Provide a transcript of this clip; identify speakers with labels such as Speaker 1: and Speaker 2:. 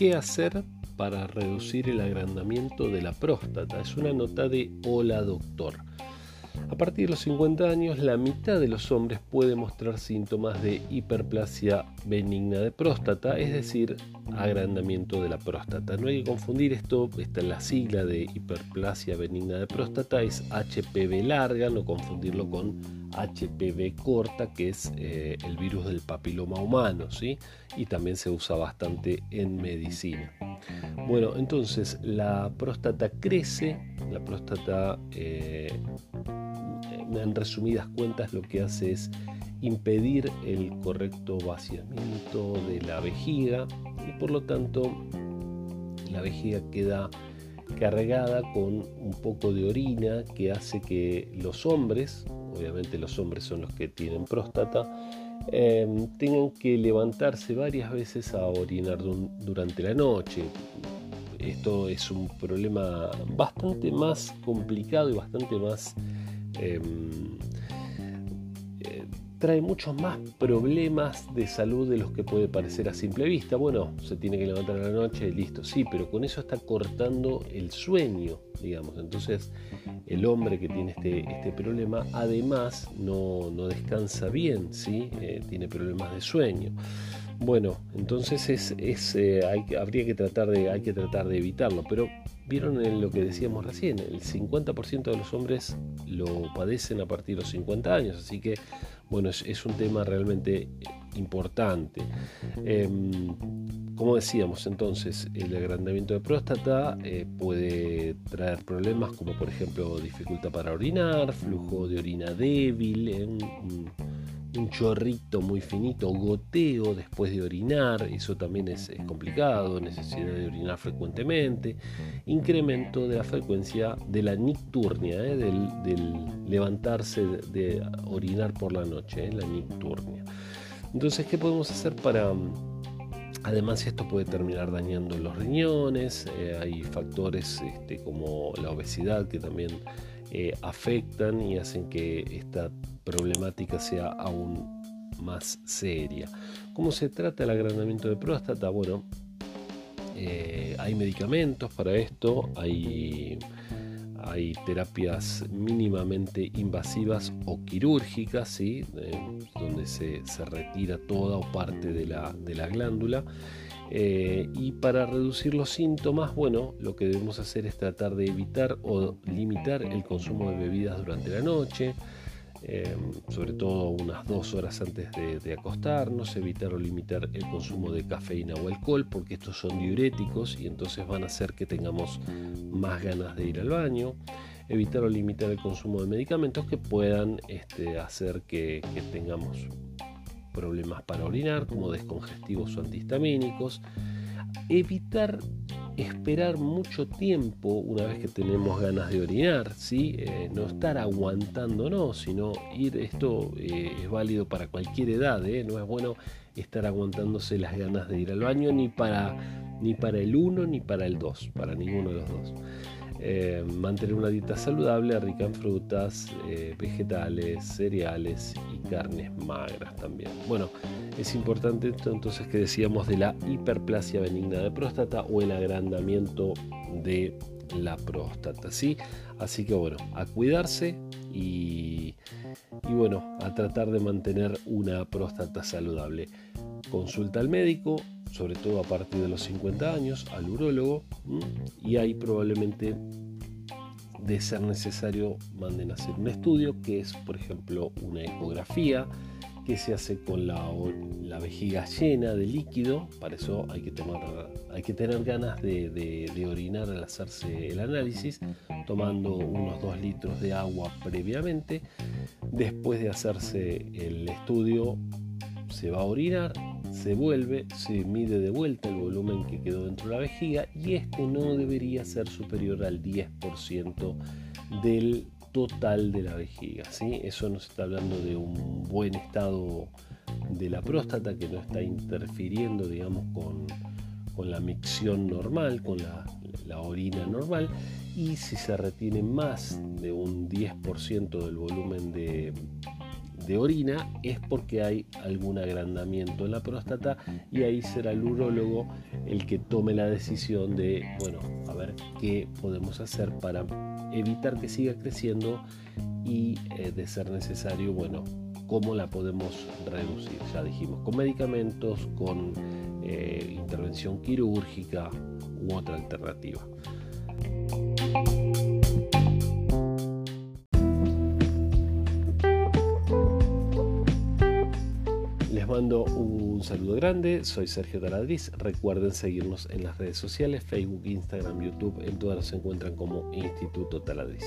Speaker 1: ¿Qué hacer para reducir el agrandamiento de la próstata? Es una nota de Hola Doctor. A partir de los 50 años, la mitad de los hombres puede mostrar síntomas de hiperplasia benigna de próstata, es decir, agrandamiento de la próstata. No hay que confundir esto, esta es la sigla de hiperplasia benigna de próstata, es HPV larga, no confundirlo con HPV corta, que es eh, el virus del papiloma humano, ¿sí? y también se usa bastante en medicina. Bueno, entonces la próstata crece, la próstata eh, en resumidas cuentas lo que hace es impedir el correcto vaciamiento de la vejiga y por lo tanto la vejiga queda cargada con un poco de orina que hace que los hombres, obviamente los hombres son los que tienen próstata, em, tengan que levantarse varias veces a orinar durante la noche. Esto es un problema bastante más complicado y bastante más Em, eh, trae muchos más problemas de salud de los que puede parecer a simple vista. Bueno, se tiene que levantar a la noche y listo, sí, pero con eso está cortando el sueño, digamos. Entonces, el hombre que tiene este, este problema, además, no, descansa bien, ¿sí? Eh, tiene problemas de sueño. Bueno, entonces es, eh, habría que tratar de, hay que tratar de evitarlo, pero vieron en lo que decíamos recién, el 50% de los hombres lo padecen a partir de los 50 años, así que bueno, es, un tema realmente importante. Em, como decíamos entonces, el agrandamiento de próstata eh, puede traer problemas como por ejemplo dificultad para orinar, flujo de orina débil, un chorrito muy finito, goteo después de orinar, eso también es, complicado, necesidad de orinar frecuentemente, incremento de la frecuencia de la nicturnia, ¿eh? del, levantarse de, orinar por la noche, ¿eh? la nicturnia. Entonces, ¿qué podemos hacer para... Además, esto puede terminar dañando los riñones, eh, hay factores este, como la obesidad que también afectan y hacen que esta problemática sea aún más seria. ¿Cómo se trata el agrandamiento de próstata? Bueno, eh, hay medicamentos para esto, hay, terapias mínimamente invasivas o quirúrgicas, ¿sí? Eh, donde se, retira toda o parte de la, de la glándula. Eh, y para reducir los síntomas, bueno, lo que debemos hacer es tratar de evitar o limitar el consumo de bebidas durante la noche, Em, sobre todo unas dos horas antes de, acostarnos, evitar o limitar el consumo de cafeína o alcohol, porque estos son diuréticos y entonces van a hacer que tengamos más ganas de ir al baño, evitar o limitar el consumo de medicamentos que puedan este, hacer que, que tengamos problemas para orinar, como descongestivos o antihistamínicos, evitar esperar mucho tiempo una vez que tenemos ganas de orinar, ¿sí? Eh, no estar aguantándonos, sino ir, esto eh, es válido para cualquier edad, ¿eh? no es bueno estar aguantándose las ganas de ir al baño ni para, ni para el 1 ni para el 2, para ninguno de los dos. Eh, mantener una dieta saludable, rica en frutas, eh, vegetales, cereales y carnes magras también. Bueno, es importante esto entonces que decíamos de la hiperplasia benigna de próstata o el agrandamiento de la próstata, ¿sí? Así que bueno, a cuidarse y bueno, a tratar de mantener una próstata saludable. Consulta al médico, sobre todo a partir de los 50 años, al urólogo, y ahí probablemente de ser necesario manden a hacer un estudio que es, por ejemplo, una ecografía que se hace con la, vejiga llena de líquido, para eso hay que, tomar, hay que tener ganas de, de, orinar al hacerse el análisis, tomando unos 2 litros de agua previamente. Después de hacerse el estudio, se va a orinar, se vuelve, se mide de vuelta el volumen que quedó dentro de la vejiga y este no debería ser superior al 10% del total de la vejiga. ¿sí? Eso nos está hablando de un buen estado de la próstata que no está interfiriendo digamos con, con la micción normal, con la, la orina normal y si se retiene más de un 10% del volumen de, de orina es porque hay algún agrandamiento en la próstata y ahí será el urólogo el que tome la decisión de, bueno, a ver qué podemos hacer para evitar que siga creciendo y eh, de ser necesario, bueno, cómo la podemos reducir. Ya dijimos, con medicamentos, con eh, intervención quirúrgica u otra alternativa. Mando un saludo grande, soy Sergio Taladriz. Recuerden seguirnos en las redes sociales, Facebook, Instagram, YouTube, en todas nos encuentran como Instituto Taladriz.